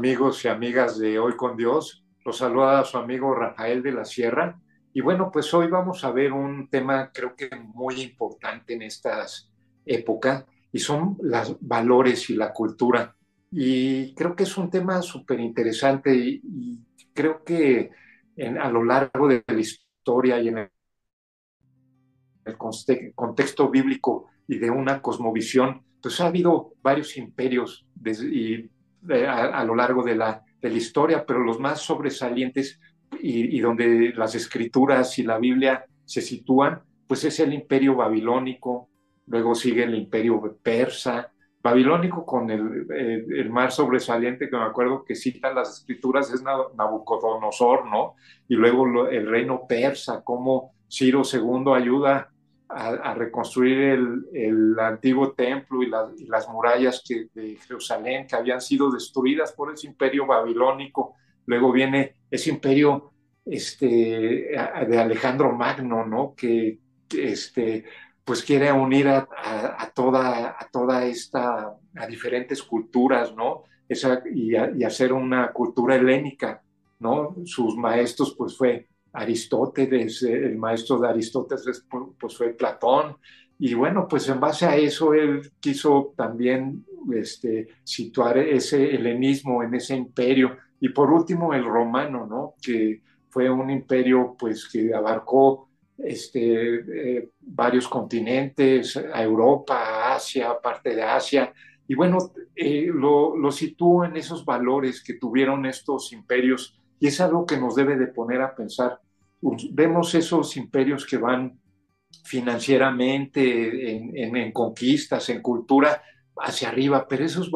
Amigos y amigas de Hoy con Dios, los saluda su amigo Rafael de la Sierra. Y bueno, pues hoy vamos a ver un tema creo que muy importante en estas épocas y son los valores y la cultura. Y creo que es un tema súper interesante y, creo que a lo largo de la historia y en el, contexto bíblico y de una cosmovisión, pues ha habido varios imperios y a, lo largo de la, de la, historia, pero los más sobresalientes y, donde las escrituras y la Biblia se sitúan, pues es el imperio babilónico, luego sigue el imperio persa, babilónico con el, el, más sobresaliente que me acuerdo que citan las escrituras es Nabucodonosor, ¿no? Y luego el reino persa, cómo Ciro II ayuda a, reconstruir el, el, antiguo templo y, las murallas de Jerusalén que habían sido destruidas por ese imperio babilónico. Luego viene ese imperio este, de Alejandro Magno, ¿no? Que, este, pues quiere unir a, a, toda, a toda esta, a diferentes culturas, ¿no? Esa, y, y hacer una cultura helénica, ¿no? Sus maestros, pues fue Aristóteles, eh, el maestro de Aristóteles pues fue Platón, y bueno, pues en base a eso él quiso también este, situar ese helenismo en ese imperio. Y por último el romano, ¿no? Que fue un imperio pues que abarcó este, eh, varios continentes, a Europa, a Asia, parte de Asia. Y bueno, eh, lo, lo sitúo en esos valores que tuvieron estos imperios y es algo que nos debe de poner a pensar. Vemos esos imperios que van financieramente, en, conquistas, en cultura, hacia arriba, pero esos,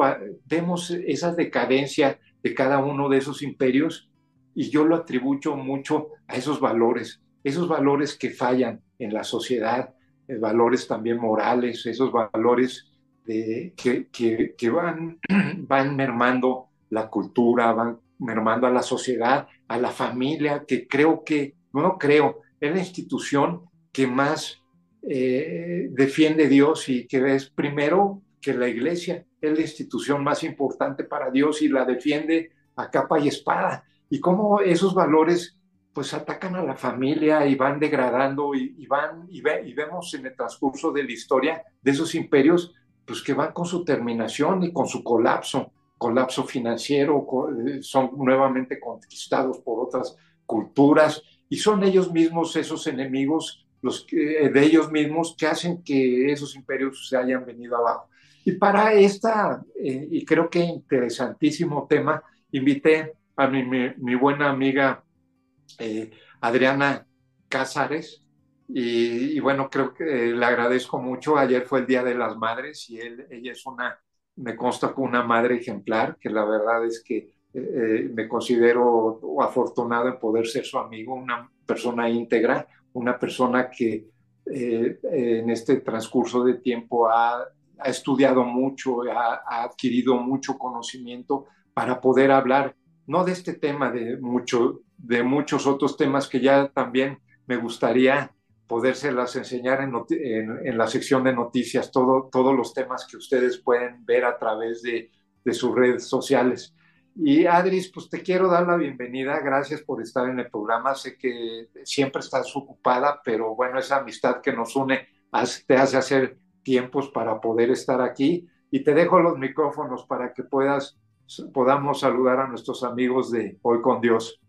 vemos esa decadencia de cada uno de esos imperios y yo lo atribuyo mucho a esos valores, esos valores que fallan en la sociedad, eh, valores también morales, esos valores que, que, que, van, van mermando la cultura, van mermando a la sociedad, a la familia, que creo que, no creo, es la institución que más eh, defiende Dios y que es primero que la iglesia, es la institución más importante para Dios y la defiende a capa y espada. Y cómo esos valores pues atacan a la familia y van degradando y, van y, y vemos en el transcurso de la historia de esos imperios pues que van con su terminación y con su colapso colapso financiero, eh, son nuevamente conquistados por otras culturas y son ellos mismos esos enemigos los que, de ellos mismos que hacen que esos imperios se hayan venido abajo. Y para esta, eh, y creo que interesantísimo tema, invité a mi, mi, buena amiga eh, Adriana Cázares, y, y, bueno, creo que le agradezco mucho. Ayer fue el Día de las Madres y él, ella es una me consta con una madre ejemplar, que la verdad es que eh, eh, me considero afortunado en poder ser su amigo, una persona íntegra, una persona que eh, en este transcurso de tiempo ha, ha estudiado mucho, ha, ha, adquirido mucho conocimiento para poder hablar, no de este tema, de, mucho, de muchos otros temas que ya también me gustaría podérselas enseñar en, la sección de noticias, todo, todos los temas que ustedes pueden ver a través de, sus redes sociales. Y Adris, pues te quiero dar la bienvenida, gracias por estar en el programa, sé que siempre estás ocupada, pero bueno, esa amistad que nos une te hace hacer tiempos para poder estar aquí y te dejo los micrófonos para que puedas, podamos saludar a nuestros amigos de Hoy con Dios.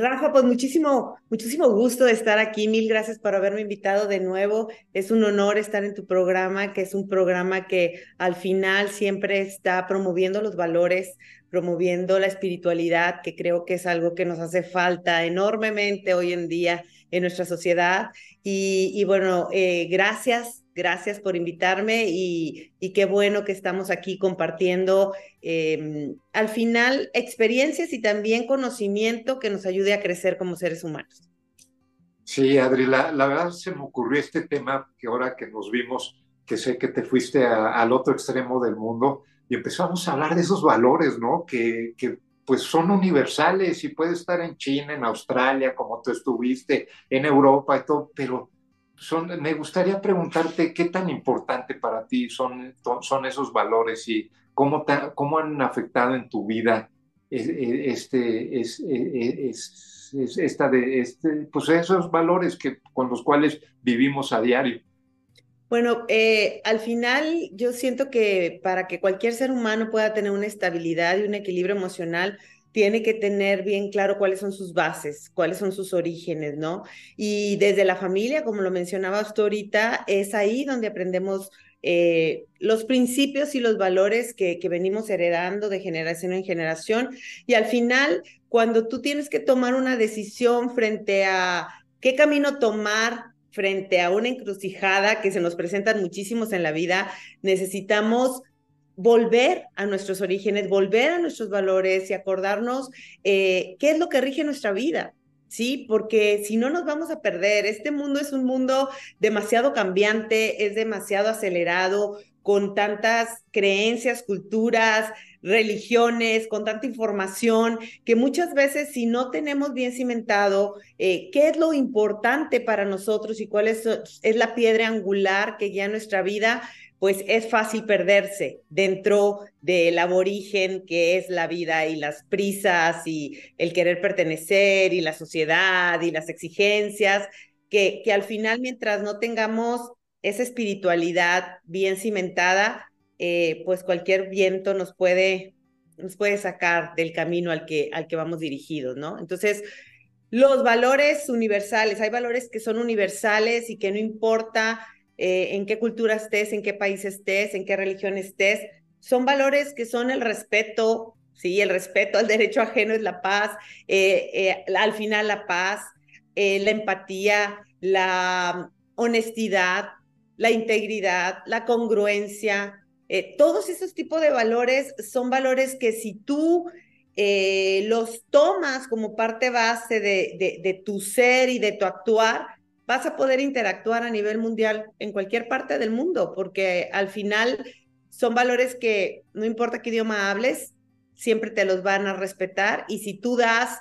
Rafa, pues muchísimo, muchísimo gusto de estar aquí. Mil gracias por haberme invitado de nuevo. Es un honor estar en tu programa, que es un programa que al final siempre está promoviendo los valores, promoviendo la espiritualidad, que creo que es algo que nos hace falta enormemente hoy en día en nuestra sociedad. Y, bueno, eh, gracias Gracias por invitarme y, qué bueno que estamos aquí compartiendo em, al final experiencias y también conocimiento que nos ayude a crecer como seres humanos. Sí, Adri, la, verdad se me ocurrió este tema que ahora que nos vimos, que sé que te fuiste al otro extremo del mundo y empezamos a hablar de esos valores, ¿no? Que, que pues son universales y puede estar en China, en Australia, como tú estuviste, en Europa y todo, pero me gustaría preguntarte qué tan importante para ti son, son esos valores y cómo, cómo han afectado en tu vida este, es, es, esta de, este, pues esos valores que, con los cuales vivimos a diario. Bueno, eh, al final yo siento que para que cualquier ser humano pueda tener una estabilidad y un equilibrio emocional, tiene que tener bien claro cuáles son sus bases, cuáles son sus orígenes, ¿no? Y desde la familia, como lo mencionabas tú ahorita, es ahí donde aprendemos eh, los principios y los valores que, que venimos heredando de generación en generación. Y al final, cuando tú tienes que tomar una decisión frente a qué camino tomar frente a una encrucijada que se nos presentan muchísimos en la vida, necesitamos volver a nuestros orígenes, volver a nuestros valores y acordarnos eh, qué es lo que rige nuestra vida. Sí, porque si no nos vamos a perder, este mundo es un mundo demasiado cambiante, es demasiado acelerado, con tantas creencias, culturas, religiones, con tanta información, que muchas veces si no tenemos bien cimentado eh, qué es lo importante para nosotros y cuál es, es la piedra angular que guía nuestra vida, pues es fácil perderse dentro del aborigen que es la vida y las prisas y el querer pertenecer y la sociedad y las exigencias, que, que al final mientras no tengamos esa espiritualidad bien cimentada, eh, pues cualquier viento nos puede, nos puede sacar del camino al que, al que vamos dirigidos, ¿no? Entonces, los valores universales, hay valores que son universales y que no importa eh, en qué cultura estés, en qué país estés, en qué religión estés. Son valores que son el respeto, sí, el respeto al derecho ajeno es la paz, eh, eh, al final la paz, la empatía, la honestidad, la integridad, la congruencia. todos esos tipos de valores son valores que si tú los tomas como parte base de, de tu ser y de tu actuar, vas a poder interactuar a nivel mundial en cualquier parte del mundo, porque al final son valores que no importa qué idioma hables, siempre te los van a respetar y si tú das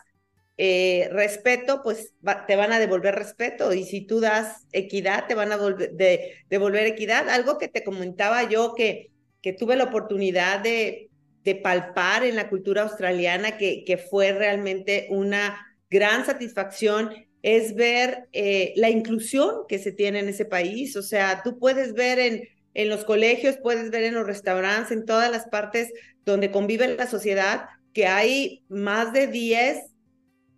eh, respeto, pues te van a devolver respeto y si tú das equidad, te van a devolver equidad. Algo que te comentaba yo que, que tuve la oportunidad de, de palpar en la cultura australiana, que, que fue realmente una gran satisfacción es ver eh, la inclusión que se tiene en ese país. O sea, tú puedes ver en, en los colegios, puedes ver en los restaurantes, en todas las partes donde convive la sociedad, que hay más de 10,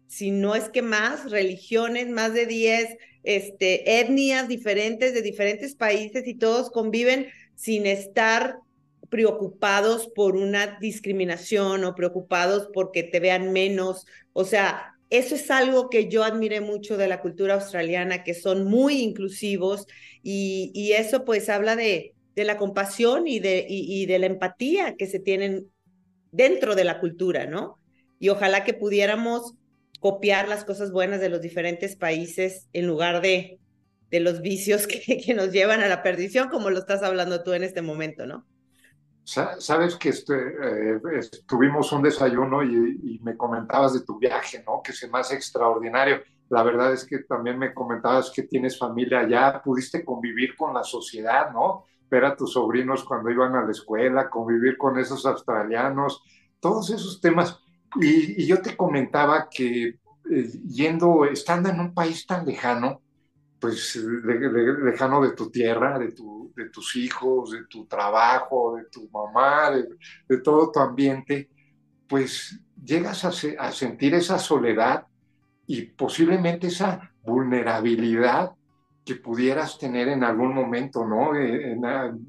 si no es que más, religiones, más de 10 este, etnias diferentes de diferentes países y todos conviven sin estar preocupados por una discriminación o preocupados porque te vean menos. O sea, eso es algo que yo admiré mucho de la cultura australiana, que son muy inclusivos y, eso pues habla de, de la compasión y de, y, de la empatía que se tienen dentro de la cultura, ¿no? Y ojalá que pudiéramos copiar las cosas buenas de los diferentes países en lugar de, de los vicios que, que nos llevan a la perdición, como lo estás hablando tú en este momento, ¿no? Sabes que este, eh, tuvimos un desayuno y, me comentabas de tu viaje, ¿no? Que es más extraordinario. La verdad es que también me comentabas que tienes familia allá, pudiste convivir con la sociedad, ¿no? Ver a tus sobrinos cuando iban a la escuela, convivir con esos australianos, todos esos temas. Y, yo te comentaba que eh, yendo, estando en un país tan lejano, pues lejano de tu tierra, de, tu, de tus hijos, de tu trabajo, de tu mamá, de, todo tu ambiente, pues llegas a, sentir esa soledad y posiblemente esa vulnerabilidad que pudieras tener en algún momento, ¿no? Eh,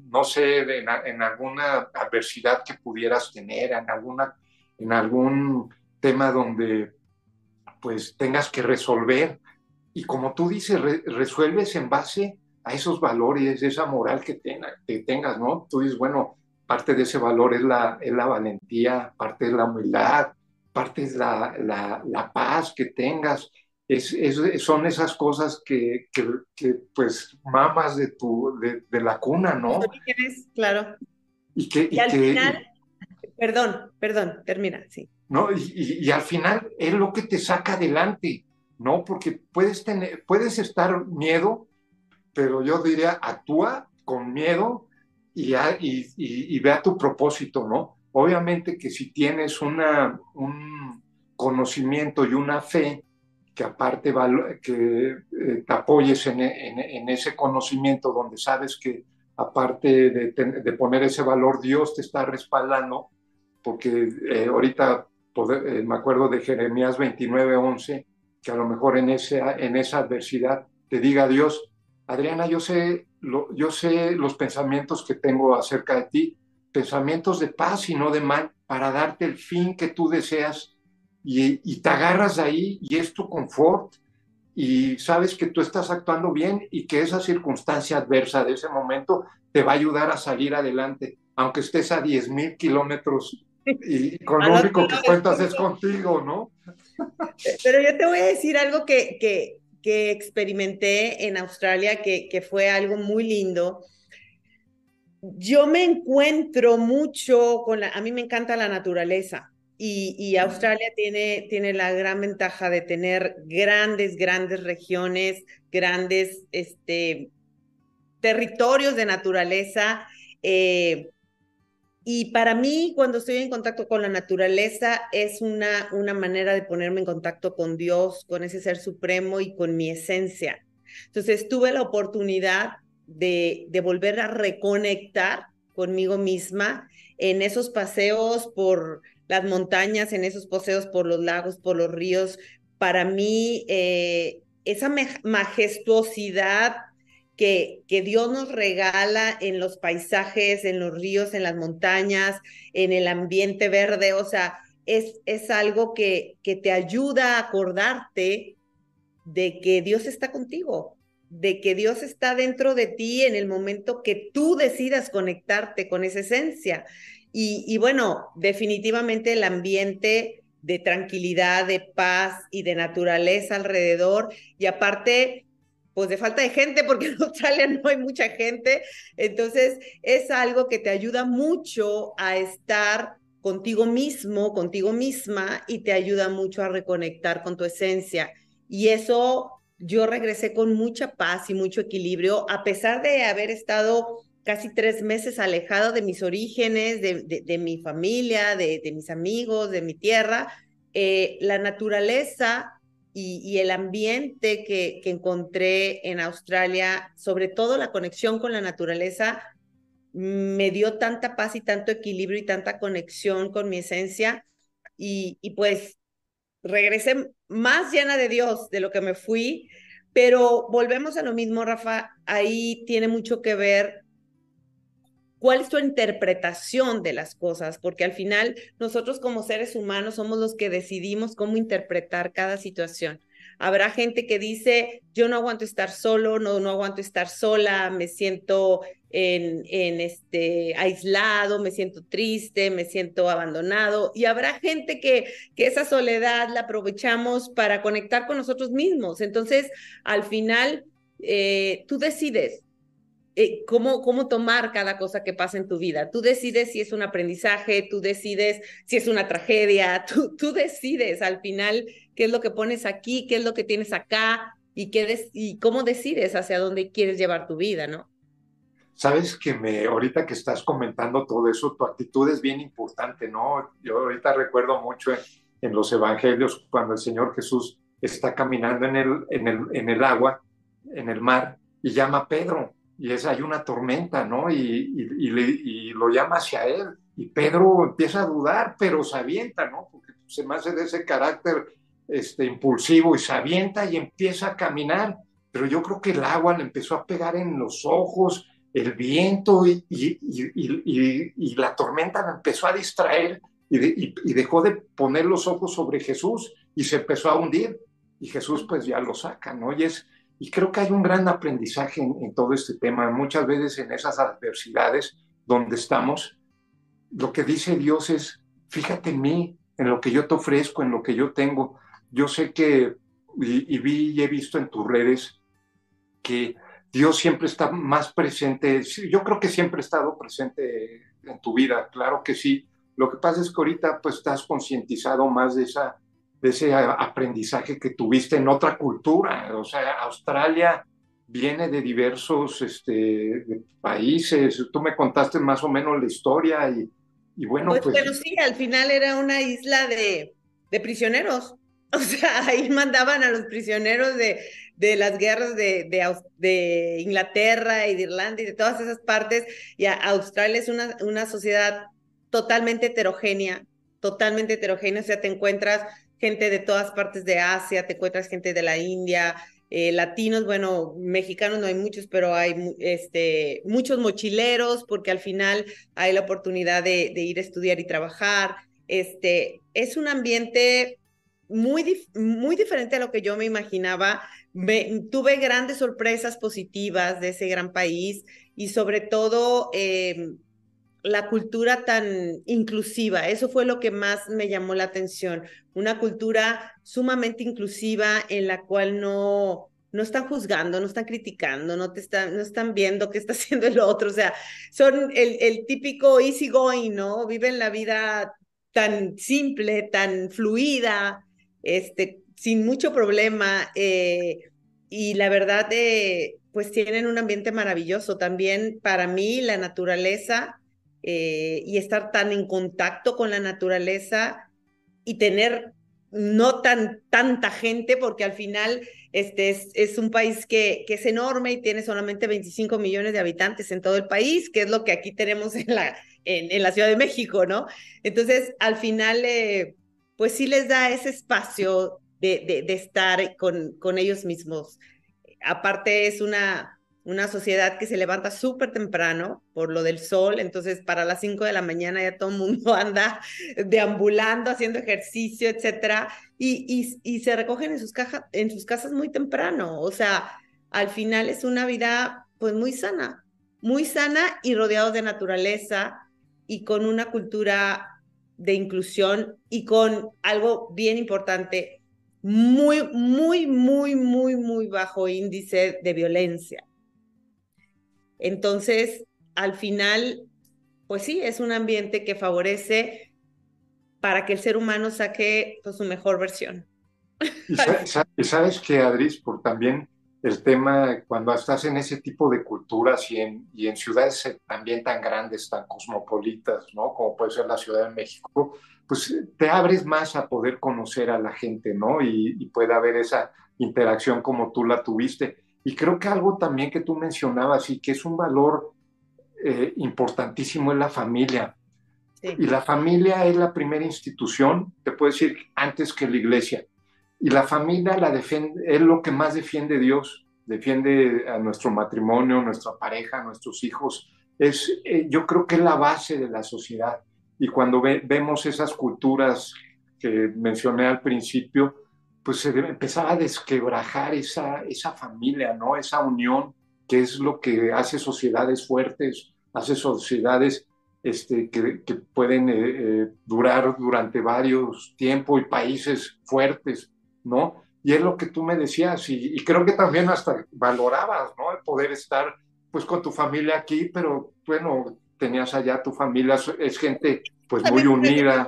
no sé, en, en, alguna adversidad que pudieras tener, en, alguna, en algún tema donde pues tengas que resolver y como tú dices, resuelves en base a esos valores, esa moral que, que, tengas, ¿no? Tú dices, bueno, parte de ese valor es la, es la valentía, parte es la humildad, parte es la, la, la paz que tengas. Es, son esas cosas que, que, pues mamas de tu de, de la cuna, ¿no? Claro. Y que y, al final, perdón, perdón, termina, sí. No, y, y, al final es lo que te saca adelante. ¿No? Porque puedes, tener, puedes estar miedo pero yo diría, actúa con miedo y, y, y, vea tu propósito, ¿no? Obviamente que si tienes una, un conocimiento y una fe que aparte que eh, te apoyes en, en, ese conocimiento donde sabes que aparte de, de, poner ese valor, Dios te está respaldando, porque eh, ahorita eh, me acuerdo de Jeremías 29, 11, que a lo mejor en, ese, en esa adversidad te diga Dios, Adriana, yo sé, lo, yo sé los pensamientos que tengo acerca de ti, pensamientos de paz y no de mal, para darte el fin que tú deseas y, y te agarras ahí y es tu confort y sabes que tú estás actuando bien y que esa circunstancia adversa de ese momento te va a ayudar a salir adelante, aunque estés a 10 mil kilómetros y con lo único que cuentas es contigo, ¿no? Pero yo te voy a decir algo que, que, que experimenté en Australia, que, que fue algo muy lindo. Yo me encuentro mucho con la, a mí me encanta la naturaleza. Y, Australia tiene, tiene la gran ventaja de tener grandes, grandes regiones, grandes este, territorios de naturaleza. Eh, y para mí, cuando estoy en contacto con la naturaleza, es una, una manera de ponerme en contacto con Dios, con ese ser supremo y con mi esencia. Entonces, tuve la oportunidad de, de volver a reconectar conmigo misma en esos paseos por las montañas, en esos paseos por los lagos, por los ríos, para mí eh, esa majestuosidad que, Dios nos regala en los paisajes, en los ríos, en las montañas, en el ambiente verde, o sea, es, es algo que, que te ayuda a acordarte de que Dios está contigo, de que Dios está dentro de ti en el momento que tú decidas conectarte con esa esencia. Y, bueno, definitivamente el ambiente de tranquilidad, de paz y de naturaleza alrededor. Y aparte, pues de falta de gente, porque en Australia no hay mucha gente. Entonces, es algo que te ayuda mucho a estar contigo mismo, contigo misma, y te ayuda mucho a reconectar con tu esencia. Y eso yo regresé con mucha paz y mucho equilibrio, a pesar de haber estado casi tres meses alejado de mis orígenes, de, mi familia, de, mis amigos, de mi tierra, eh, la naturaleza y, el ambiente que, que, encontré en Australia, sobre todo la conexión con la naturaleza, me dio tanta paz y tanto equilibrio y tanta conexión con mi esencia. Y, y pues regresé más llena de Dios de lo que me fui, pero volvemos a lo mismo, Rafa, ahí tiene mucho que ver cuál es tu interpretación de las cosas, porque al final nosotros como seres humanos somos los que decidimos cómo interpretar cada situación. Habrá gente que dice, yo no aguanto estar solo, no, no aguanto estar sola, me siento en, en este, aislado, me siento triste, me siento abandonado. Y habrá gente que, que esa soledad la aprovechamos para conectar con nosotros mismos. Entonces, al final, eh, tú decides eh, cómo, cómo tomar cada cosa que pasa en tu vida. Tú decides si es un aprendizaje, tú decides si es una tragedia, tú, tú decides al final qué es lo que pones aquí, qué es lo que tienes acá y, qué y cómo decides hacia dónde quieres llevar tu vida, ¿no? Sabes que me, ahorita que estás comentando todo eso, tu actitud es bien importante, ¿no? Yo ahorita recuerdo mucho en, en los evangelios cuando el Señor Jesús está caminando en el, en el, en el agua, en el mar, y llama a Pedro y es, hay una tormenta, ¿no? Y, y, lo llama hacia él. Y Pedro empieza a dudar, pero se avienta, ¿no? Porque se me hace de ese carácter este, impulsivo y se avienta y empieza a caminar. Pero yo creo que el agua le empezó a pegar en los ojos, el viento y, y la tormenta le empezó a distraer y, dejó de poner los ojos sobre Jesús y se empezó a hundir. Y Jesús pues ya lo saca, ¿no? Y es, y creo que hay un gran aprendizaje en, todo este tema. Muchas veces en esas adversidades donde estamos, lo que dice Dios es, fíjate en mí, en lo que yo te ofrezco, en lo que yo tengo. Yo sé que, y, vi y he visto en tus redes, que Dios siempre está más presente. Yo creo que siempre ha estado presente en tu vida, claro que sí. Lo que pasa es que ahorita pues estás concientizado más de esa de ese aprendizaje que tuviste en otra cultura. O sea, Australia viene de diversos este, países. Tú me contaste más o menos la historia y, y bueno, pues, pues... Pero sí, al final era una isla de, de prisioneros. O sea, ahí mandaban a los prisioneros de, de las guerras de, de, Inglaterra y de Irlanda y de todas esas partes. Y Australia es una, una sociedad totalmente heterogénea, totalmente heterogénea. O sea, te encuentras gente de todas partes de Asia, te encuentras gente de la India, eh, latinos, bueno, mexicanos no hay muchos, pero hay este, muchos mochileros porque al final hay la oportunidad de, ir a estudiar y trabajar. Este, es un ambiente muy, muy diferente a lo que yo me imaginaba. tuve grandes sorpresas positivas de ese gran país y sobre todo em, la cultura tan inclusiva. Eso fue lo que más me llamó la atención. Una cultura sumamente inclusiva en la cual no, no están juzgando, no están criticando, no, te están, no están viendo qué está haciendo el otro. O sea, son el, el típico easy ¿no? Viven la vida tan simple, tan fluida, este, sin mucho problema. Eh, y la verdad, eh, pues tienen un ambiente maravilloso. También para mí la naturaleza eh, y estar tan en contacto con la naturaleza y tener no tan tanta gente, porque al final este es, es un país que, que, es enorme y tiene solamente 25 millones de habitantes en todo el país, que es lo que aquí tenemos en la, en, en la Ciudad de México, ¿no? Entonces, al final, eh, pues sí les da ese espacio de, de, de estar con, con ellos mismos. Aparte, es una, una sociedad que se levanta súper temprano por lo del sol, entonces para las 5 de la mañana ya todo el mundo anda deambulando, haciendo ejercicio, etcétera, y, y, se recogen en sus, cajas, en sus casas muy temprano, o sea, al final es una vida pues muy sana, muy sana y rodeado de naturaleza y con una cultura de inclusión y con algo bien importante, muy, muy, muy, muy, muy bajo índice de violencia. Entonces, al final, pues sí, es un ambiente que favorece para que el ser humano saque pues, su mejor versión. Y sabes, que, Adris, por también el tema, cuando estás en ese tipo de culturas y en, ciudades también tan grandes, tan cosmopolitas, ¿no? Como puede ser la Ciudad de México, pues te abres más a poder conocer a la gente, ¿no? Y, y puede haber esa interacción como tú la tuviste. Y creo que algo también que tú mencionabas y que es un valor eh, importantísimo es la familia. Y la familia es la primera institución, te puedo decir, antes que la iglesia. Y la familia la defiende, es lo que más defiende Dios, defiende a nuestro matrimonio, nuestra pareja, nuestros hijos. Es, eh, yo creo que es la base de la sociedad. Y cuando vemos esas culturas que mencioné al principio, pues se empezaba a desquebrajar esa, esa familia, ¿no? Esa unión que es lo que hace sociedades fuertes, hace sociedades este, que, que pueden eh, eh, durar durante varios tiempos y países fuertes, ¿no? Y es lo que tú me decías y, y, creo que también hasta valorabas, ¿no? El poder estar pues con tu familia aquí, pero bueno, tenías allá tu familia, es gente pues muy unida.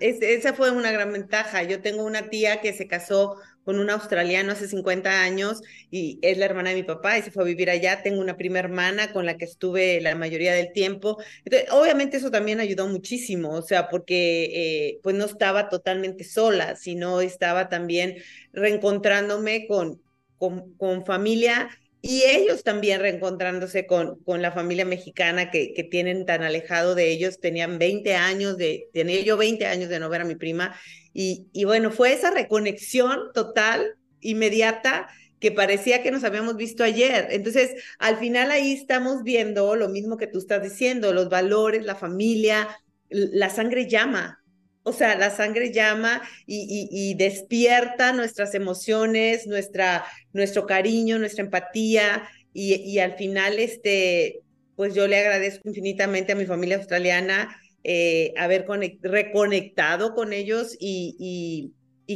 esa fue una gran ventaja. Yo tengo una tía que se casó con un australiano hace 50 años y es la hermana de mi papá y se fue a vivir allá. Tengo una prima hermana con la que estuve la mayoría del tiempo. Entonces, obviamente eso también ayudó muchísimo, o sea, porque eh, pues no estaba totalmente sola, sino estaba también reencontrándome con, con, con familia y ellos también reencontrándose con, con la familia mexicana que, que, tienen tan alejado de ellos, tenían 20 años de, tenía yo 20 años de no ver a mi prima, y, y bueno, fue esa reconexión total, inmediata, que parecía que nos habíamos visto ayer. Entonces, al final ahí estamos viendo lo mismo que tú estás diciendo, los valores, la familia, la sangre llama, o sea, la sangre llama y, despierta nuestras emociones, nuestra, nuestro cariño, nuestra empatía y, al final, este, pues yo le agradezco infinitamente a mi familia australiana eh, haber reconectado con ellos y,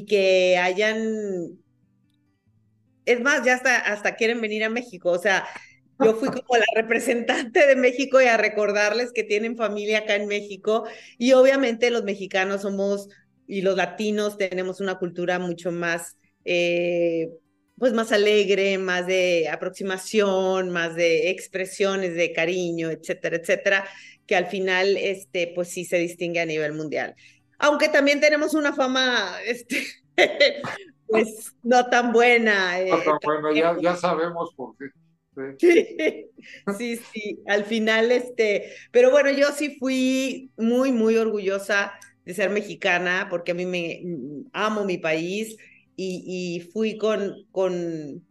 que hayan, es más, ya hasta, hasta quieren venir a México, o sea, yo fui como la representante de México y a recordarles que tienen familia acá en México y obviamente los mexicanos somos y los latinos tenemos una cultura mucho más, eh, pues más alegre, más de aproximación, más de expresiones de cariño, etcétera, etcétera, que al final, este, pues sí se distingue a nivel mundial. Aunque también tenemos una fama, este, pues no tan buena. Eh, bueno, ya, ya sabemos por qué. Sí, sí, al final, este, pero bueno, yo sí fui muy, muy orgullosa de ser mexicana porque a mí me amo mi país y, fui con, con,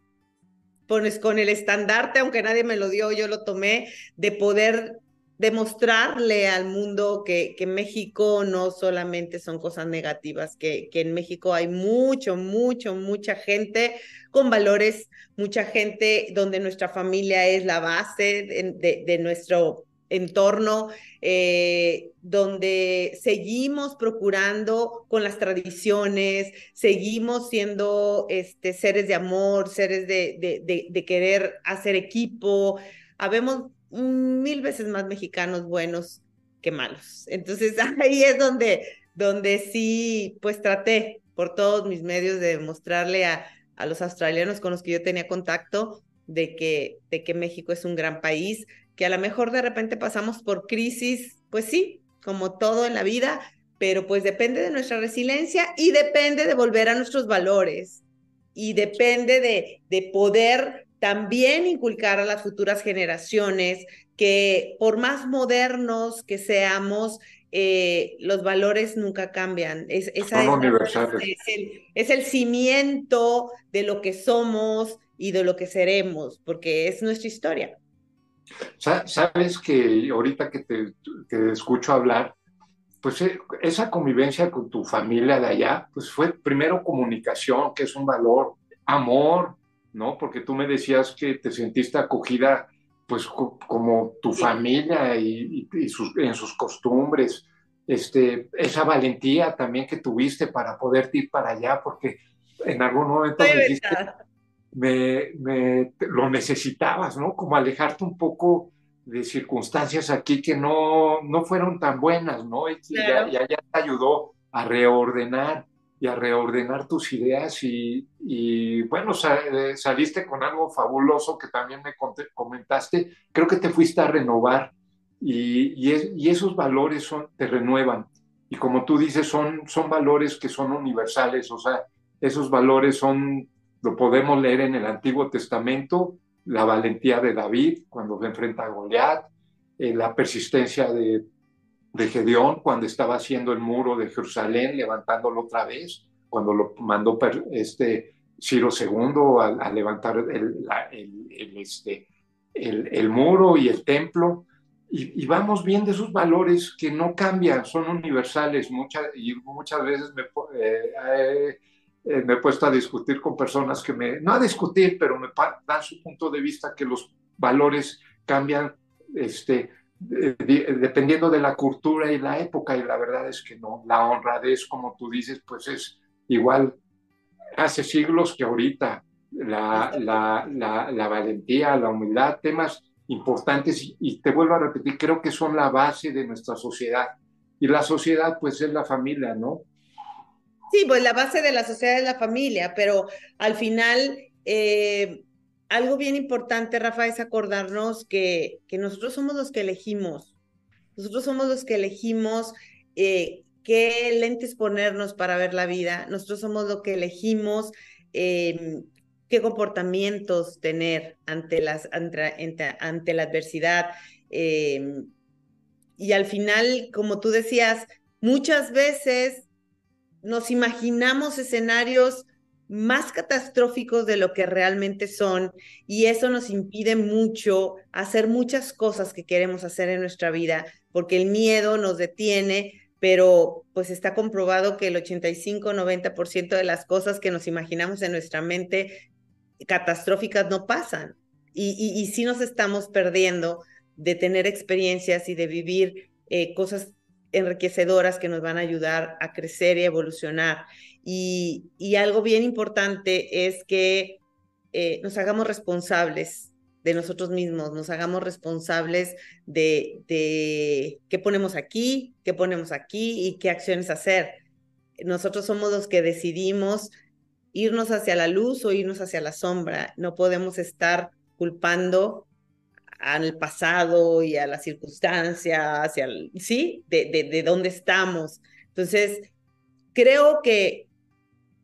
pones con el estandarte, aunque nadie me lo dio, yo lo tomé, de poder demostrarle al mundo que, que México no solamente son cosas negativas, que, que en México hay mucho, mucho, mucha gente con valores, mucha gente donde nuestra familia es la base de, de nuestro entorno eh, donde seguimos procurando con las tradiciones, seguimos siendo este, seres de amor, seres de, de, querer hacer equipo. Habemos mil veces más mexicanos buenos que malos. Entonces ahí es donde, donde sí, pues traté por todos mis medios de demostrarle a, a los australianos con los que yo tenía contacto de que, de que México es un gran país, que a lo mejor de repente pasamos por crisis, pues sí, como todo en la vida, pero pues depende de nuestra resiliencia y depende de volver a nuestros valores y depende de, de poder también inculcar a las futuras generaciones que por más modernos que seamos, eh, los valores nunca cambian. Es, esa es, el, es el cimiento de lo que somos y de lo que seremos, porque es nuestra historia. Sabes que ahorita que te, escucho hablar, pues eh, esa convivencia con tu familia de allá, pues fue primero comunicación, que es un valor, amor, ¿no? Porque tú me decías que te sentiste acogida, pues como tu familia y, en sus costumbres, este, esa valentía también que tuviste para poder ir para allá, porque en algún momento me dijiste, me, me, lo necesitabas, ¿no? Como alejarte un poco de circunstancias aquí que no, no fueron tan buenas, ¿no? Y, ya, te ayudó a reordenar y a reordenar tus ideas y, y bueno, eh, saliste con algo fabuloso que también me comentaste, creo que te fuiste a renovar y, esos valores son, te renuevan. Y como tú dices, son, son valores que son universales, o sea, esos valores son lo podemos leer en el Antiguo Testamento, la valentía de David cuando se enfrenta a Goliat, eh, la persistencia de, de Gedeón cuando estaba haciendo el muro de Jerusalén, levantándolo otra vez, cuando lo mandó este Ciro II a, levantar el, este, el, muro y el templo. Y, vamos viendo esos valores que no cambian, son universales. Muchas, y muchas veces me, eh, eh, me he puesto a discutir con personas que me, no a discutir, pero me dan su punto de vista que los valores cambian este, dependiendo de la cultura y la época, y la verdad es que no, la honradez, como tú dices, pues es igual hace siglos que ahorita, la, la, la, la valentía, la humildad, temas importantes, y, y te vuelvo a repetir, creo que son la base de nuestra sociedad. Y la sociedad, pues es la familia, ¿no? Sí, pues la base de la sociedad es la familia, pero al final eh, algo bien importante, Rafa, es acordarnos que, nosotros somos los que elegimos. Nosotros somos los que elegimos eh, qué lentes ponernos para ver la vida. Nosotros somos los que elegimos em, qué comportamientos tener ante la adversidad. Em, y al final, como tú decías, muchas veces nos imaginamos escenarios más catastróficos de lo que realmente son y eso nos impide mucho hacer muchas cosas que queremos hacer en nuestra vida porque el miedo nos detiene, pero pues está comprobado que el 85-90% de las cosas que nos imaginamos en nuestra mente catastróficas no pasan y, y, sí nos estamos perdiendo de tener experiencias y de vivir eh, cosas enriquecedoras que nos van a ayudar a crecer y evolucionar. Y, algo bien importante es que eh, nos hagamos responsables de nosotros mismos, nos hagamos responsables de, de qué ponemos aquí, qué ponemos aquí y qué acciones hacer. Nosotros somos los que decidimos irnos hacia la luz o irnos hacia la sombra. No podemos estar culpando al pasado y a la circunstancia, hacia el, ¿sí? De, de, de dónde estamos. Entonces, creo que,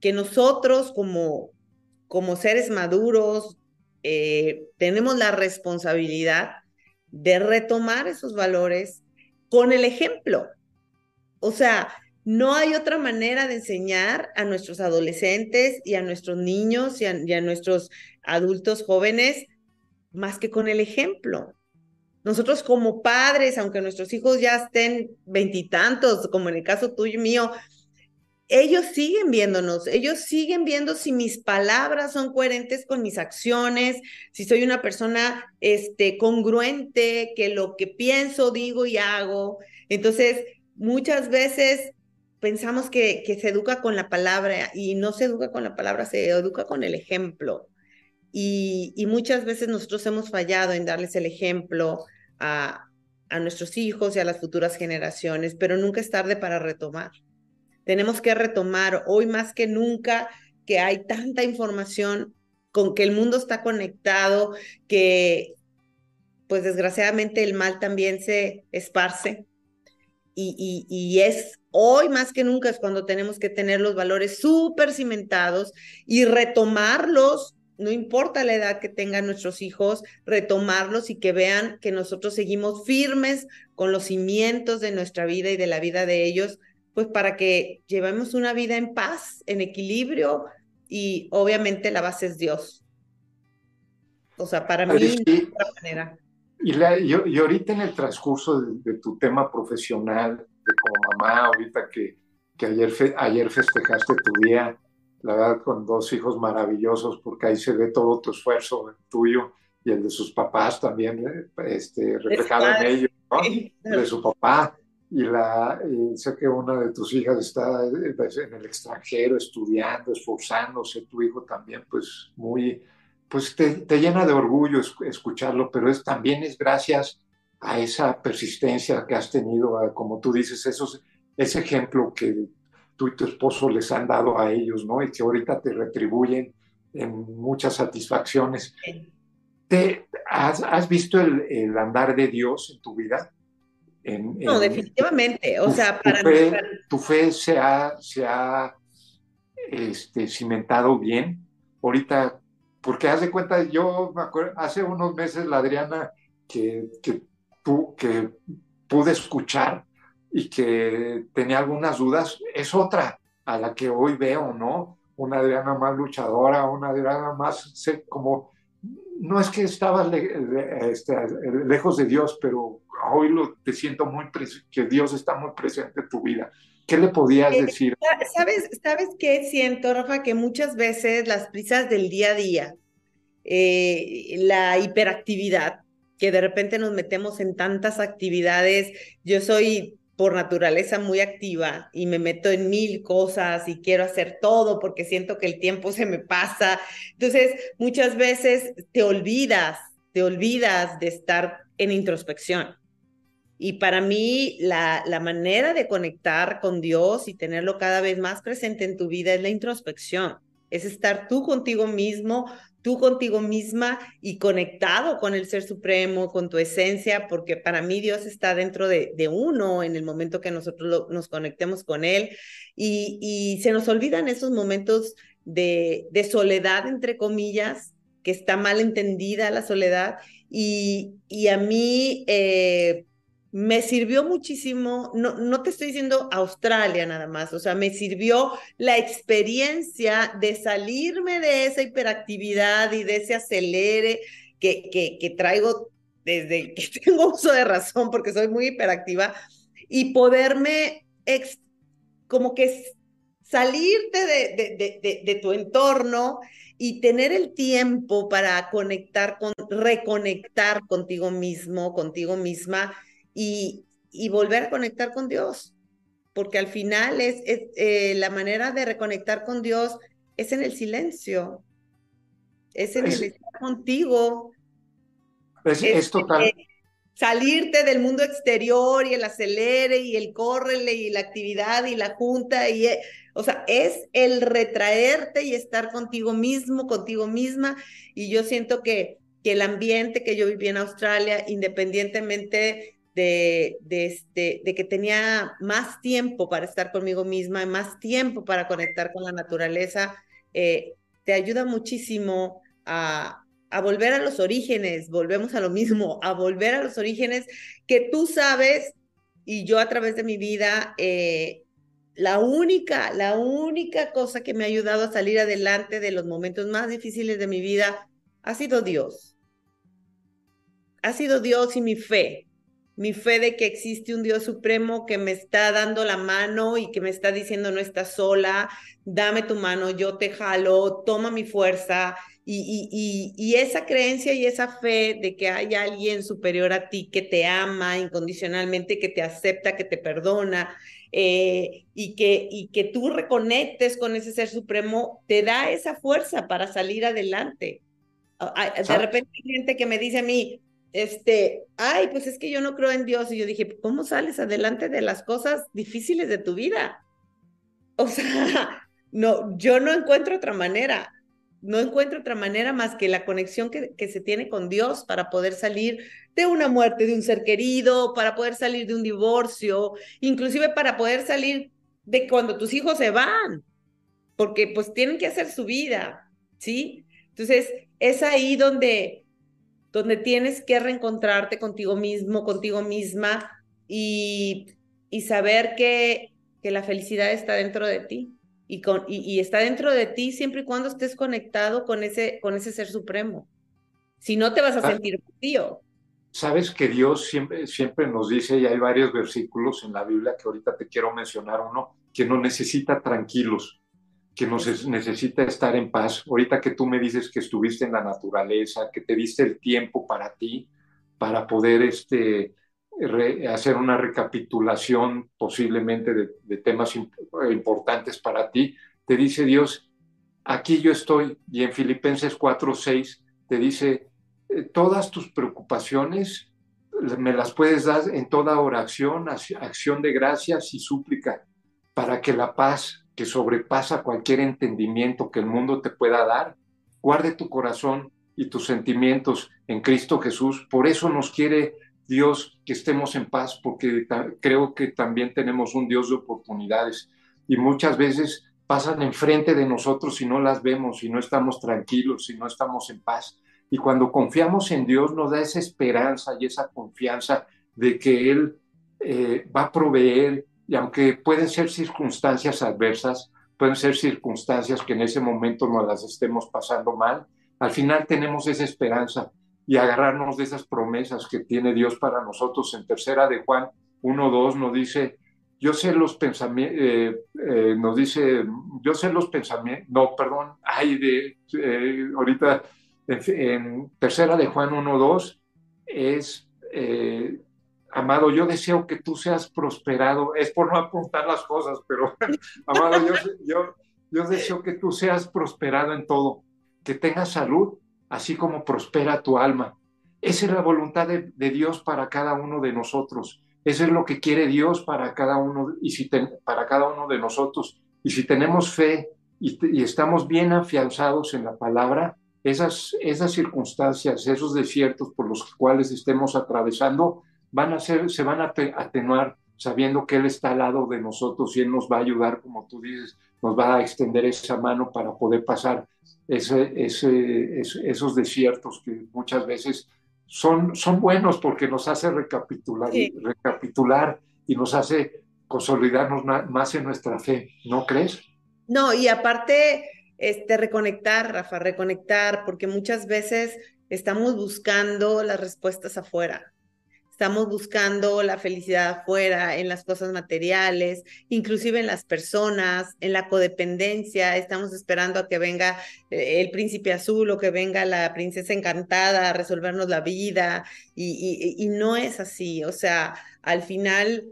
que nosotros como, como seres maduros eh, tenemos la responsabilidad de retomar esos valores con el ejemplo. O sea, no hay otra manera de enseñar a nuestros adolescentes y a nuestros niños y a, nuestros adultos jóvenes más que con el ejemplo. Nosotros como padres, aunque nuestros hijos ya estén veintitantos, como en el caso tuyo y mío, ellos siguen viéndonos, ellos siguen viendo si mis palabras son coherentes con mis acciones, si soy una persona este, congruente, que lo que pienso, digo y hago. Entonces, muchas veces pensamos que, que se educa con la palabra y no se educa con la palabra, se educa con el ejemplo. Y, y muchas veces nosotros hemos fallado en darles el ejemplo a, a nuestros hijos y a las futuras generaciones, pero nunca es tarde para retomar. Tenemos que retomar hoy más que nunca que hay tanta información con que el mundo está conectado, que pues desgraciadamente el mal también se esparce. Y, y, es hoy más que nunca es cuando tenemos que tener los valores súper cimentados y retomarlos, no importa la edad que tengan nuestros hijos, retomarlos y que vean que nosotros seguimos firmes con los cimientos de nuestra vida y de la vida de ellos, pues para que llevemos una vida en paz, en equilibrio y obviamente la base es Dios. O sea, para mí, de otra manera. Y, la, y, ahorita en el transcurso de, tu tema profesional, de como mamá, ahorita que, que ayer, ayer festejaste tu día, la verdad, con dos hijos maravillosos, porque ahí se ve todo tu esfuerzo tuyo y el de sus papás también, este, reflejado en ellos, ¿no? De su papá. Y, la, sé que una de tus hijas está pues, en el extranjero estudiando, esforzándose, tu hijo también, pues muy, pues te, llena de orgullo escucharlo, pero es, también es gracias a esa persistencia que has tenido, como tú dices, esos, ese ejemplo que tú y tu esposo les han dado a ellos, ¿no? Y que ahorita te retribuyen en muchas satisfacciones. ¿Te, has, has, visto el, el andar de Dios en tu vida? no, definitivamente. O sea, para tu fe, tu fe se ha, se ha este, cimentado bien. Ahorita, porque haz de cuenta, yo me acuerdo, hace unos meses la Adriana que, que, que pude escuchar y que tenía algunas dudas, es otra a la que hoy veo, ¿no? Una Adriana más luchadora, una Adriana más como no es que estabas este, lejos de Dios, pero hoy lo, te siento muy que Dios está muy presente en tu vida. ¿Qué le podías eh, decir? ¿Sabes, ¿Sabes qué siento, Rafa? Que muchas veces las prisas del día a día, eh, la hiperactividad, que de repente nos metemos en tantas actividades. Yo soy por naturaleza muy activa y me meto en mil cosas y quiero hacer todo porque siento que el tiempo se me pasa. Entonces, muchas veces te olvidas, te olvidas de estar en introspección. Y para mí, la, la manera de conectar con Dios y tenerlo cada vez más presente en tu vida es la introspección. Es estar tú contigo mismo, tú contigo misma y conectado con el Ser Supremo, con tu esencia, porque para mí Dios está dentro de, uno en el momento que nosotros nos conectemos con Él. Y, se nos olvidan esos momentos de, soledad, entre comillas, que está mal entendida la soledad. Y, y a mí... Eh, me sirvió muchísimo, no, no te estoy diciendo Australia nada más, o sea, me sirvió la experiencia de salirme de esa hiperactividad y de ese acelere que, que, que traigo desde que tengo uso de razón, porque soy muy hiperactiva, y poderme como que salirte de, de, de, de, tu entorno y tener el tiempo para conectar con, reconectar contigo mismo, contigo misma y, y volver a conectar con Dios, porque al final es, eh, la manera de reconectar con Dios es en el silencio, es en el estar contigo. Es, total. salirte del mundo exterior y el acelere y el córrele y la actividad y la junta y eh, o sea, es el retraerte y estar contigo mismo, contigo misma y yo siento que que el ambiente que yo viví en Australia, independientemente de, este, de que tenía más tiempo para estar conmigo misma, más tiempo para conectar con la naturaleza, eh, te ayuda muchísimo a, a volver a los orígenes, volvemos a lo mismo, a volver a los orígenes que tú sabes y yo a través de mi vida, eh, la única, la única cosa que me ha ayudado a salir adelante de los momentos más difíciles de mi vida ha sido Dios. Ha sido Dios y mi fe, mi fe de que existe un Dios supremo que me está dando la mano y que me está diciendo no estás sola, dame tu mano, yo te jalo, toma mi fuerza. Y, y, y, esa creencia y esa fe de que hay alguien superior a ti que te ama incondicionalmente, que te acepta, que te perdona, eh, y, que, y que tú reconectes con ese ser supremo, te da esa fuerza para salir adelante. De repente hay gente que me dice a mí, este, ay, pues es que yo no creo en Dios. Y yo dije, ¿cómo sales adelante de las cosas difíciles de tu vida? O sea, no, yo no encuentro otra manera. No encuentro otra manera más que la conexión que, se tiene con Dios para poder salir de una muerte de un ser querido, para poder salir de un divorcio, inclusive para poder salir de cuando tus hijos se van, porque pues tienen que hacer su vida, ¿sí? Entonces, es ahí donde donde tienes que reencontrarte contigo mismo, contigo misma y, y saber que, que la felicidad está dentro de ti. Y, con, y, está dentro de ti siempre y cuando estés conectado con ese, con ese ser supremo. Si no, te vas a ah. sentir vacío. Sabes que Dios siempre, siempre nos dice, y hay varios versículos en la Biblia que ahorita te quiero mencionar uno, que nos necesita tranquilos que nos necesita estar en paz. Ahorita que tú me dices que estuviste en la naturaleza, que te diste el tiempo para ti, para poder este, hacer una recapitulación posiblemente de, temas importantes para ti, te dice Dios, aquí yo estoy. Y en Filipenses 4:6 te dice, eh, todas tus preocupaciones me las puedes dar en toda oración, acción de gracias y súplica, para que la paz que sobrepasa cualquier entendimiento que el mundo te pueda dar, guarde tu corazón y tus sentimientos en Cristo Jesús. Por eso nos quiere Dios que estemos en paz, porque creo que también tenemos un Dios de oportunidades y muchas veces pasan enfrente de nosotros y no las vemos y no estamos tranquilos y no estamos en paz. Y cuando confiamos en Dios nos da esa esperanza y esa confianza de que Él eh, va a proveer y aunque pueden ser circunstancias adversas, pueden ser circunstancias que en ese momento nos las estemos pasando mal, al final tenemos esa esperanza y agarrarnos de esas promesas que tiene Dios para nosotros. En tercera de Juan 1.2 nos dice, yo sé los pensamientos, eh, eh, nos dice, yo sé los pensamientos, no, perdón, ay, de, eh, ahorita en, tercera de Juan 1.2 es, Amado, yo deseo que tú seas prosperado. Es por no apuntar las cosas, pero, amado, yo, yo, deseo que tú seas prosperado en todo, que tengas salud, así como prospera tu alma. Esa es la voluntad de, Dios para cada uno de nosotros. Eso es lo que quiere Dios para cada uno, y si para cada uno de nosotros. Y si tenemos fe y, y, estamos bien afianzados en la palabra, esas, esas circunstancias, esos desiertos por los cuales estemos atravesando, van a ser, se van a atenuar sabiendo que Él está al lado de nosotros y Él nos va a ayudar, como tú dices, nos va a extender esa mano para poder pasar ese, ese, esos desiertos que muchas veces son, son buenos porque nos hace recapitular, recapitular y nos hace consolidarnos más en nuestra fe, ¿no crees? No, y aparte, este, reconectar, Rafa, reconectar, porque muchas veces estamos buscando las respuestas afuera Estamos buscando la felicidad afuera, en las cosas materiales, inclusive en las personas, en la codependencia. Estamos esperando a que venga eh, el príncipe azul o que venga la princesa encantada a resolvernos la vida. Y, no es así. O sea, al final,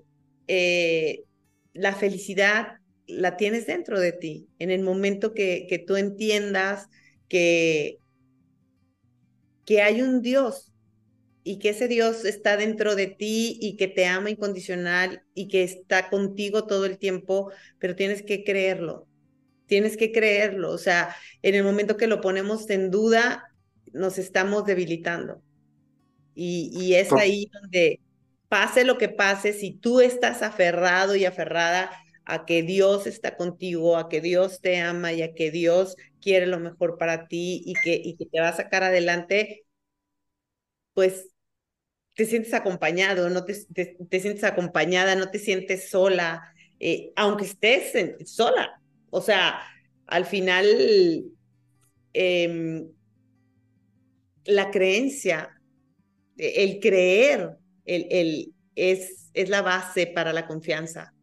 eh, la felicidad la tienes dentro de ti. En el momento que, que tú entiendas que, que hay un Dios y que ese Dios está dentro de ti y que te ama incondicional y que está contigo todo el tiempo, pero tienes que creerlo, tienes que creerlo, o sea, en el momento que lo ponemos en duda, nos estamos debilitando. Y, y es ahí donde pase lo que pase, si tú estás aferrado y aferrada a que Dios está contigo, a que Dios te ama y a que Dios quiere lo mejor para ti y que, y que te va a sacar adelante, pues te sientes acompañado, no te, te, sientes acompañada, no te sientes sola, eh, aunque estés sola. O sea, al final, em, la creencia, e, el creer, el, el, es, es la base para la confianza.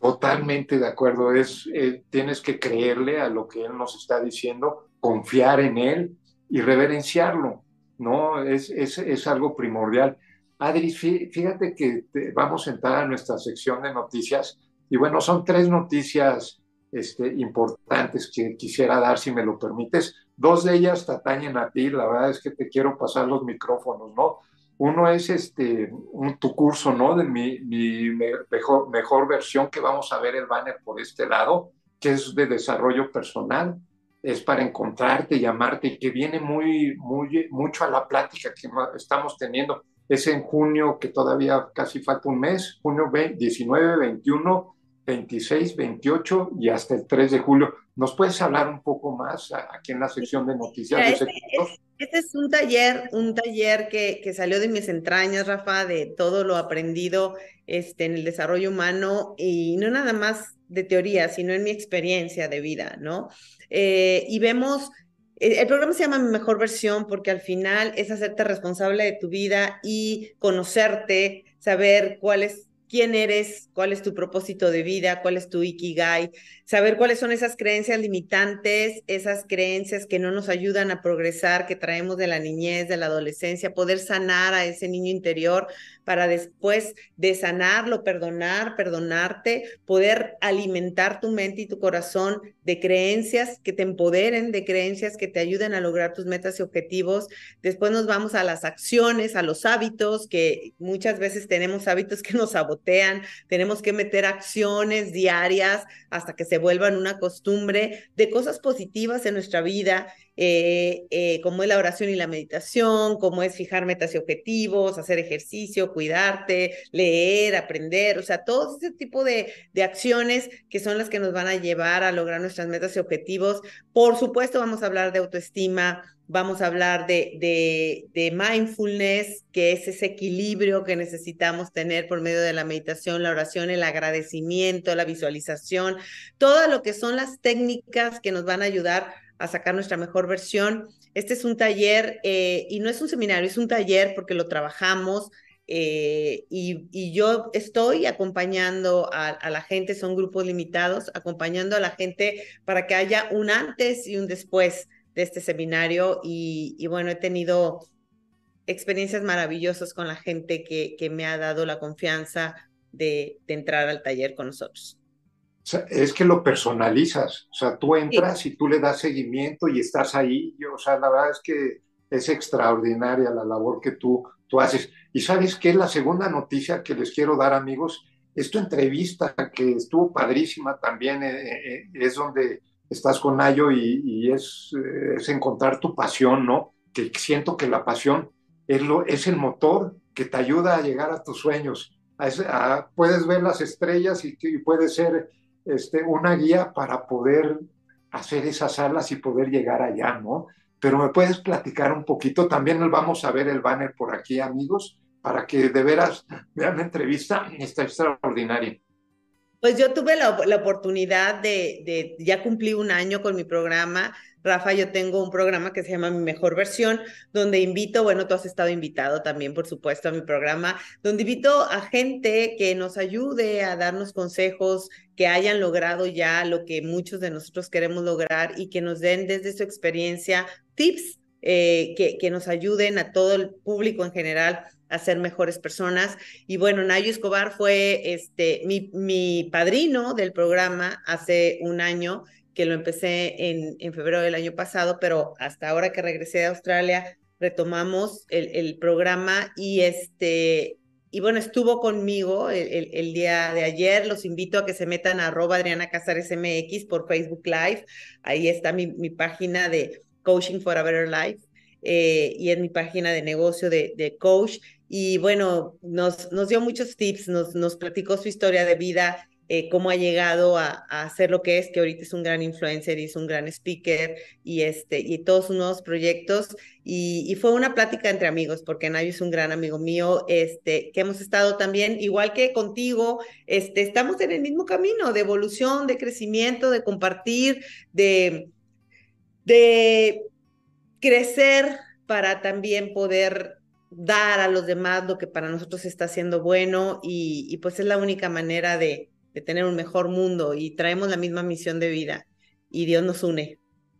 Totalmente de acuerdo. Es, eh, tienes que creerle a lo que él nos está diciendo, confiar en él y reverenciarlo. ¿No? Es, es, es algo primordial. Adri, fíjate que vamos a entrar a nuestra sección de noticias y bueno, son tres noticias este, importantes que quisiera dar, si me lo permites. Dos de ellas te atañen a ti, la verdad es que te quiero pasar los micrófonos, ¿no? Uno es este, un, tu curso, ¿no? De mi, mi mejor, mejor versión, que vamos a ver el banner por este lado, que es de desarrollo personal es para encontrarte, llamarte que viene muy, muy, mucho a la plática que estamos teniendo. Es en junio, que todavía casi falta un mes, junio 19, 21, 26, 28 y hasta el 3 de julio. ¿Nos puedes hablar un poco más aquí en la sección de noticias? este, es, este, es, un taller, un taller que, que, salió de mis entrañas, Rafa, de todo lo aprendido este, en el desarrollo humano y no nada más de teoría, sino en mi experiencia de vida, ¿no? Eh, y vemos, eh, el programa se llama Mi Mejor Versión porque al final es hacerte responsable de tu vida y conocerte, saber cuál es quién eres, cuál es tu propósito de vida, cuál es tu ikigai, saber cuáles son esas creencias limitantes, esas creencias que no nos ayudan a progresar, que traemos de la niñez, de la adolescencia, poder sanar a ese niño interior para después de sanarlo, perdonar, perdonarte, poder alimentar tu mente y tu corazón de creencias que te empoderen, de creencias que te ayuden a lograr tus metas y objetivos. Después nos vamos a las acciones, a los hábitos, que muchas veces tenemos hábitos que nos sabotean, tenemos que meter acciones diarias hasta que se vuelvan una costumbre de cosas positivas en nuestra vida eh, eh, como es la oración y la meditación, como es fijar metas y objetivos, hacer ejercicio, cuidarte, leer, aprender, o sea, todo ese tipo de, de acciones que son las que nos van a llevar a lograr nuestras metas y objetivos. Por supuesto, vamos a hablar de autoestima, vamos a hablar de, de, de, mindfulness, que es ese equilibrio que necesitamos tener por medio de la meditación, la oración, el agradecimiento, la visualización, todo lo que son las técnicas que nos van a ayudar a sacar nuestra mejor versión. Este es un taller eh, y no es un seminario, es un taller porque lo trabajamos eh, y, yo estoy acompañando a, la gente, son grupos limitados, acompañando a la gente para que haya un antes y un después de este seminario y, y bueno, he tenido experiencias maravillosas con la gente que, que me ha dado la confianza de, de entrar al taller con nosotros es que lo personalizas, o sea, tú entras y tú le das seguimiento y estás ahí, o sea, la verdad es que es extraordinaria la labor que tú, tú haces. Y sabes qué, la segunda noticia que les quiero dar, amigos, es tu entrevista que estuvo padrísima también, eh, eh, eh, es donde estás con Ayo y, es, es, encontrar tu pasión, ¿no? Que siento que la pasión es, lo, es el motor que te ayuda a llegar a tus sueños. puedes ver las estrellas y, y puede ser este, una guía para poder hacer esas alas y poder llegar allá, ¿no? Pero me puedes platicar un poquito, también vamos a ver el banner por aquí, amigos, para que de veras vean la entrevista, está extraordinaria. Pues yo tuve la, oportunidad de, ya cumplí un año con mi programa, Rafa, yo tengo un programa que se llama Mi Mejor Versión, donde invito, bueno, tú has estado invitado también, por supuesto, a mi programa, donde invito a gente que nos ayude a darnos consejos, que hayan logrado ya lo que muchos de nosotros queremos lograr y que nos den desde su experiencia tips eh, que nos ayuden a todo el público en general a ser mejores personas. Y bueno, Nayo Escobar fue este, mi, mi padrino del programa hace un año que lo empecé en, en febrero del año pasado, pero hasta ahora que regresé de Australia, retomamos el, el programa y este, y bueno, estuvo conmigo el, el, día de ayer. Los invito a que se metan a arroba Adriana Casares MX por Facebook Live. Ahí está mi, mi página de Coaching for a Better Life. Eh, y en mi página de negocio de, de coach. Y bueno, nos, nos dio muchos tips, nos, nos platicó su historia de vida, eh, cómo ha llegado a, a, ser lo que es, que ahorita es un gran influencer y es un gran speaker y, este, y todos sus nuevos proyectos. Y, y, fue una plática entre amigos, porque Nayo es un gran amigo mío, este, que hemos estado también, igual que contigo, este, estamos en el mismo camino de evolución, de crecimiento, de compartir, de, de crecer para también poder dar a los demás lo que para nosotros está siendo bueno y, pues es la única manera de, tener un mejor mundo y traemos la misma misión de vida y Dios nos une.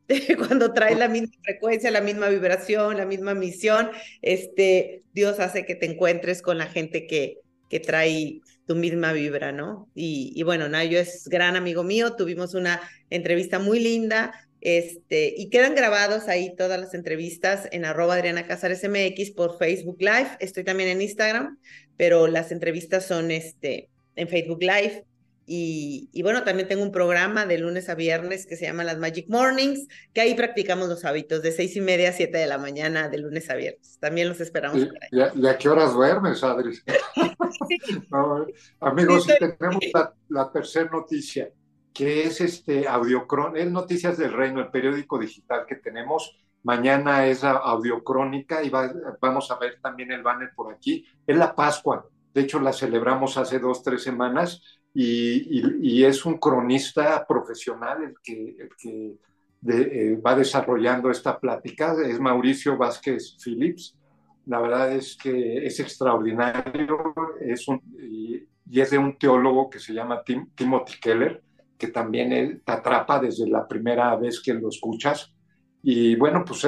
Cuando traes la misma frecuencia, la misma vibración, la misma misión, este, Dios hace que te encuentres con la gente que, que trae tu misma vibra, ¿no? Y, y bueno, Nayo es gran amigo mío, tuvimos una entrevista muy linda, este, y quedan grabados ahí todas las entrevistas en arroba Adriana Casares MX por Facebook Live. Estoy también en Instagram, pero las entrevistas son este, en Facebook Live. Y, y, bueno, también tengo un programa de lunes a viernes que se llama Las Magic Mornings, que ahí practicamos los hábitos de seis y media a siete de la mañana de lunes a viernes. También los esperamos. ¿Y, ¿y a, qué horas duermes, Adri? sí. no, amigos, sí, tenemos la, la tercera noticia que es este Audiocron, es Noticias del Reino, el periódico digital que tenemos. Mañana es Audiocrónica y va, vamos a ver también el banner por aquí. Es la Pascua, de hecho la celebramos hace dos, tres semanas y, y, y es un cronista profesional el que, el que de, eh, va desarrollando esta plática, es Mauricio Vázquez Phillips. La verdad es que es extraordinario es un, y, y, es de un teólogo que se llama Tim, Timothy Keller que también te atrapa desde la primera vez que lo escuchas. Y bueno, pues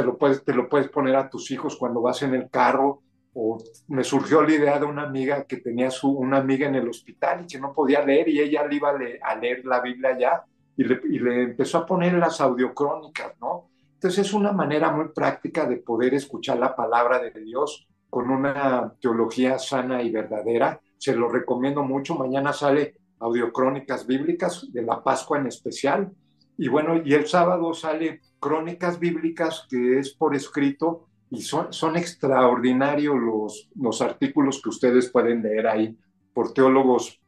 te lo puedes poner a tus hijos cuando vas en el carro. O me surgió la idea de una amiga que tenía su, una amiga en el hospital y que no podía leer y ella le iba a leer, a leer la Biblia ya y le, y le empezó a poner las audiocrónicas, ¿no? Entonces es una manera muy práctica de poder escuchar la palabra de Dios con una teología sana y verdadera. Se lo recomiendo mucho. Mañana sale audiocrónicas bíblicas, de la Pascua en especial. Y bueno, y el sábado sale Crónicas Bíblicas, que es por escrito, y son, son extraordinarios los, los artículos que ustedes pueden leer ahí por teólogos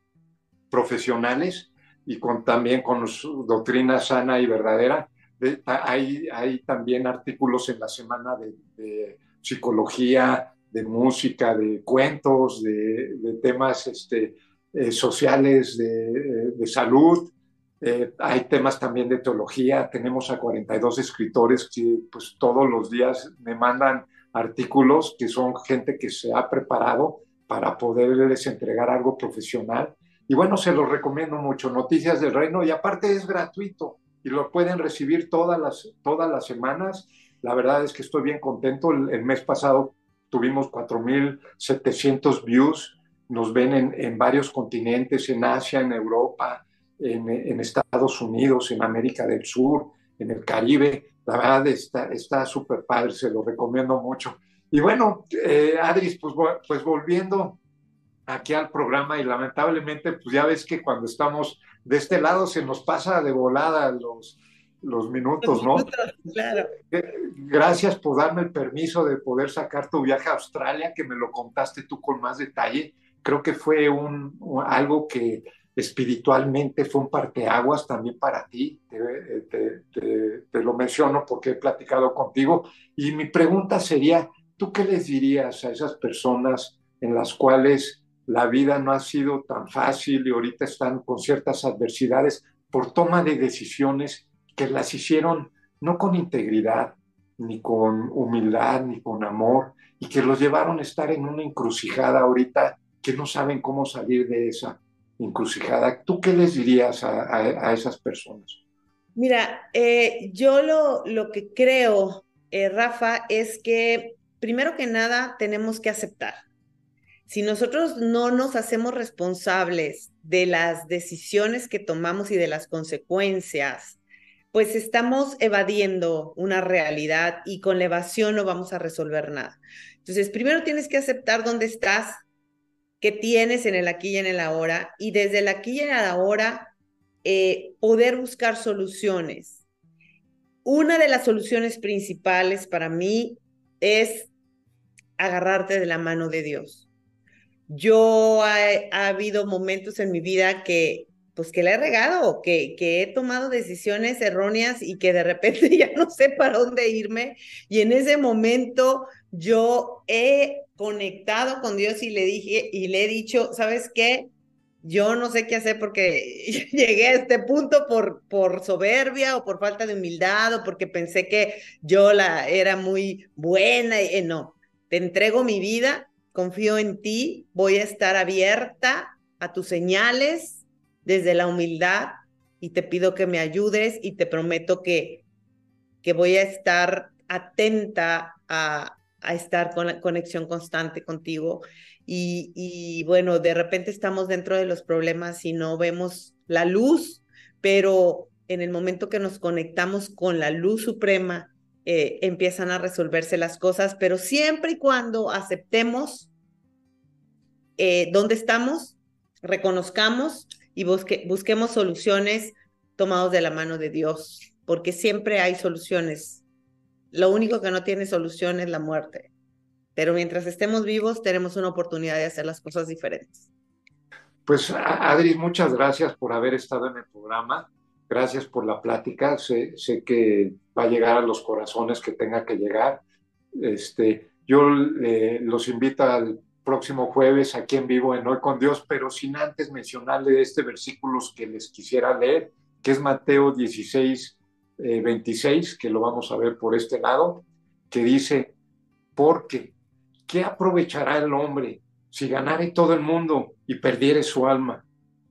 profesionales y con, también con su doctrina sana y verdadera. De, hay, hay también artículos en la semana de, de psicología, de música, de cuentos, de, de temas este, eh, sociales de, eh, salud, eh, hay temas también de teología, tenemos a 42 escritores que pues todos los días me mandan artículos que son gente que se ha preparado para poderles entregar algo profesional. Y bueno, se los recomiendo mucho, Noticias del Reino, y aparte es gratuito y lo pueden recibir todas las, todas las semanas. La verdad es que estoy bien contento. El, el mes pasado tuvimos 4.700 views nos ven en, en, varios continentes, en Asia, en Europa, en, en, Estados Unidos, en América del Sur, en el Caribe. La verdad está súper padre, se lo recomiendo mucho. Y bueno, eh, Adris, pues, pues volviendo aquí al programa y lamentablemente, pues ya ves que cuando estamos de este lado se nos pasa de volada los, los minutos, ¿no? Claro. Gracias por darme el permiso de poder sacar tu viaje a Australia, que me lo contaste tú con más detalle creo que fue un, algo que espiritualmente fue un parteaguas también para ti, te, te, te, te, lo menciono porque he platicado contigo. Y mi pregunta sería, ¿tú qué les dirías a esas personas en las cuales la vida no ha sido tan fácil y ahorita están con ciertas adversidades por toma de decisiones que las hicieron no con integridad, ni con humildad, ni con amor, y que los llevaron a estar en una encrucijada ahorita que no saben cómo salir de esa encrucijada. ¿Tú qué les dirías a, esas personas? Mira, eh, yo lo, lo, que creo, eh, Rafa, es que primero que nada tenemos que aceptar. Si nosotros no nos hacemos responsables de las decisiones que tomamos y de las consecuencias, pues estamos evadiendo una realidad y con la evasión no vamos a resolver nada. Entonces, primero tienes que aceptar dónde estás, tienes en el aquí y en el ahora, y desde el aquí y en el ahora eh, poder buscar soluciones. Una de las soluciones principales para mí es agarrarte de la mano de Dios. Yo ha habido momentos en mi vida que pues que le he regado, que, que he tomado decisiones erróneas y que de repente ya no sé para dónde irme. Y en ese momento yo he conectado con Dios y le dije y le he dicho, ¿sabes qué? Yo no sé qué hacer porque llegué a este punto por, por soberbia o por falta de humildad o porque pensé que yo la era muy buena. Y, eh, no, te entrego mi vida, confío en ti, voy a estar abierta a tus señales, desde la humildad y te pido que me ayudes y te prometo que, que voy a estar atenta a, a estar con la conexión constante contigo. Y, y, bueno, de repente estamos dentro de los problemas y no vemos la luz, pero en el momento que nos conectamos con la luz suprema, eh, empiezan a resolverse las cosas, pero siempre y cuando aceptemos eh, dónde estamos, reconozcamos y busquemos soluciones tomados de la mano de Dios, porque siempre hay soluciones. Lo único que no tiene solución es la muerte. Pero mientras estemos vivos, tenemos una oportunidad de hacer las cosas diferentes. Pues Adri, muchas gracias por haber estado en el programa. Gracias por la plática. Sé, sé que va a llegar a los corazones que tenga que llegar. Este, yo eh, los invito al próximo jueves aquí en vivo en Hoy con Dios, pero sin antes mencionarle este versículo que les quisiera leer, que es Mateo 16, 26, eh, que lo vamos a ver por este lado, que dice, porque, ¿qué aprovechará el hombre si ganare todo el mundo y perdiere su alma?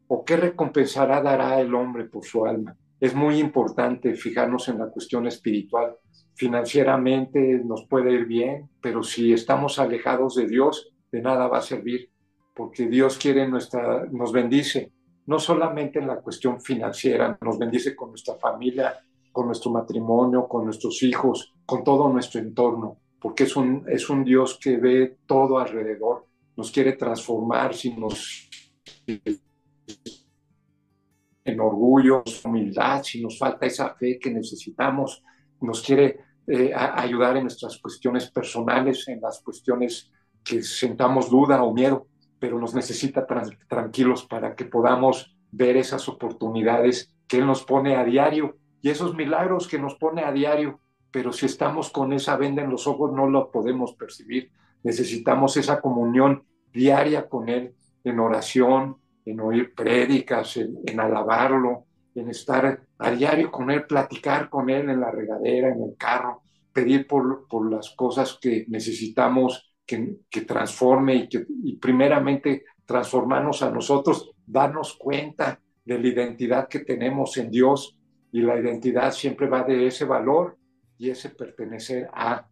¿O qué recompensará dará el hombre por su alma? Es muy importante fijarnos en la cuestión espiritual. Financieramente nos puede ir bien, pero si estamos alejados de Dios, de nada va a servir, porque Dios quiere nuestra, nos bendice, no solamente en la cuestión financiera, nos bendice con nuestra familia, con nuestro matrimonio, con nuestros hijos, con todo nuestro entorno, porque es un, es un Dios que ve todo alrededor, nos quiere transformar si nos en orgullo, humildad, si nos falta esa fe que necesitamos, nos quiere eh, ayudar en nuestras cuestiones personales, en las cuestiones que sentamos duda o miedo, pero nos necesita tranquilos para que podamos ver esas oportunidades que Él nos pone a diario y esos milagros que nos pone a diario, pero si estamos con esa venda en los ojos no lo podemos percibir. Necesitamos esa comunión diaria con Él, en oración, en oír prédicas, en, alabarlo, en estar a diario con Él, platicar con Él en la regadera, en el carro, pedir por, por las cosas que necesitamos que, transforme y que y primeramente transformarnos a nosotros, darnos cuenta de la identidad que tenemos en Dios y la identidad siempre va de ese valor y ese pertenecer a.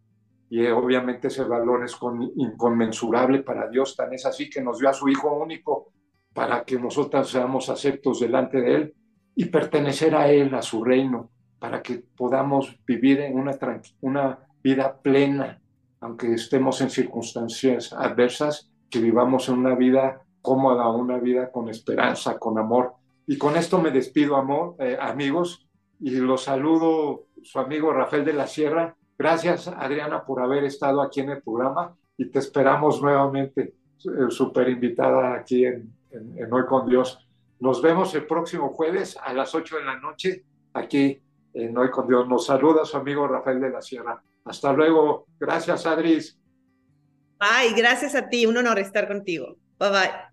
Y obviamente ese valor es inconmensurable para Dios, tan es así que nos dio a su Hijo único para que nosotros seamos aceptos delante de Él y pertenecer a Él, a su reino, para que podamos vivir en una, una vida plena, aunque estemos en circunstancias adversas, que vivamos en una vida cómoda, una vida con esperanza, con amor. Y con esto me despido, amor, eh, amigos, y los saludo su amigo Rafael de la Sierra. Gracias, Adriana, por haber estado aquí en el programa y te esperamos nuevamente, eh, súper invitada aquí en, en Hoy con Dios. Nos vemos el próximo jueves a las 8 de la noche aquí en Hoy con Dios. Nos saluda su amigo Rafael de la Sierra. Hasta luego. Gracias, Adris. Ay, gracias a ti. Un honor estar contigo. Bye bye.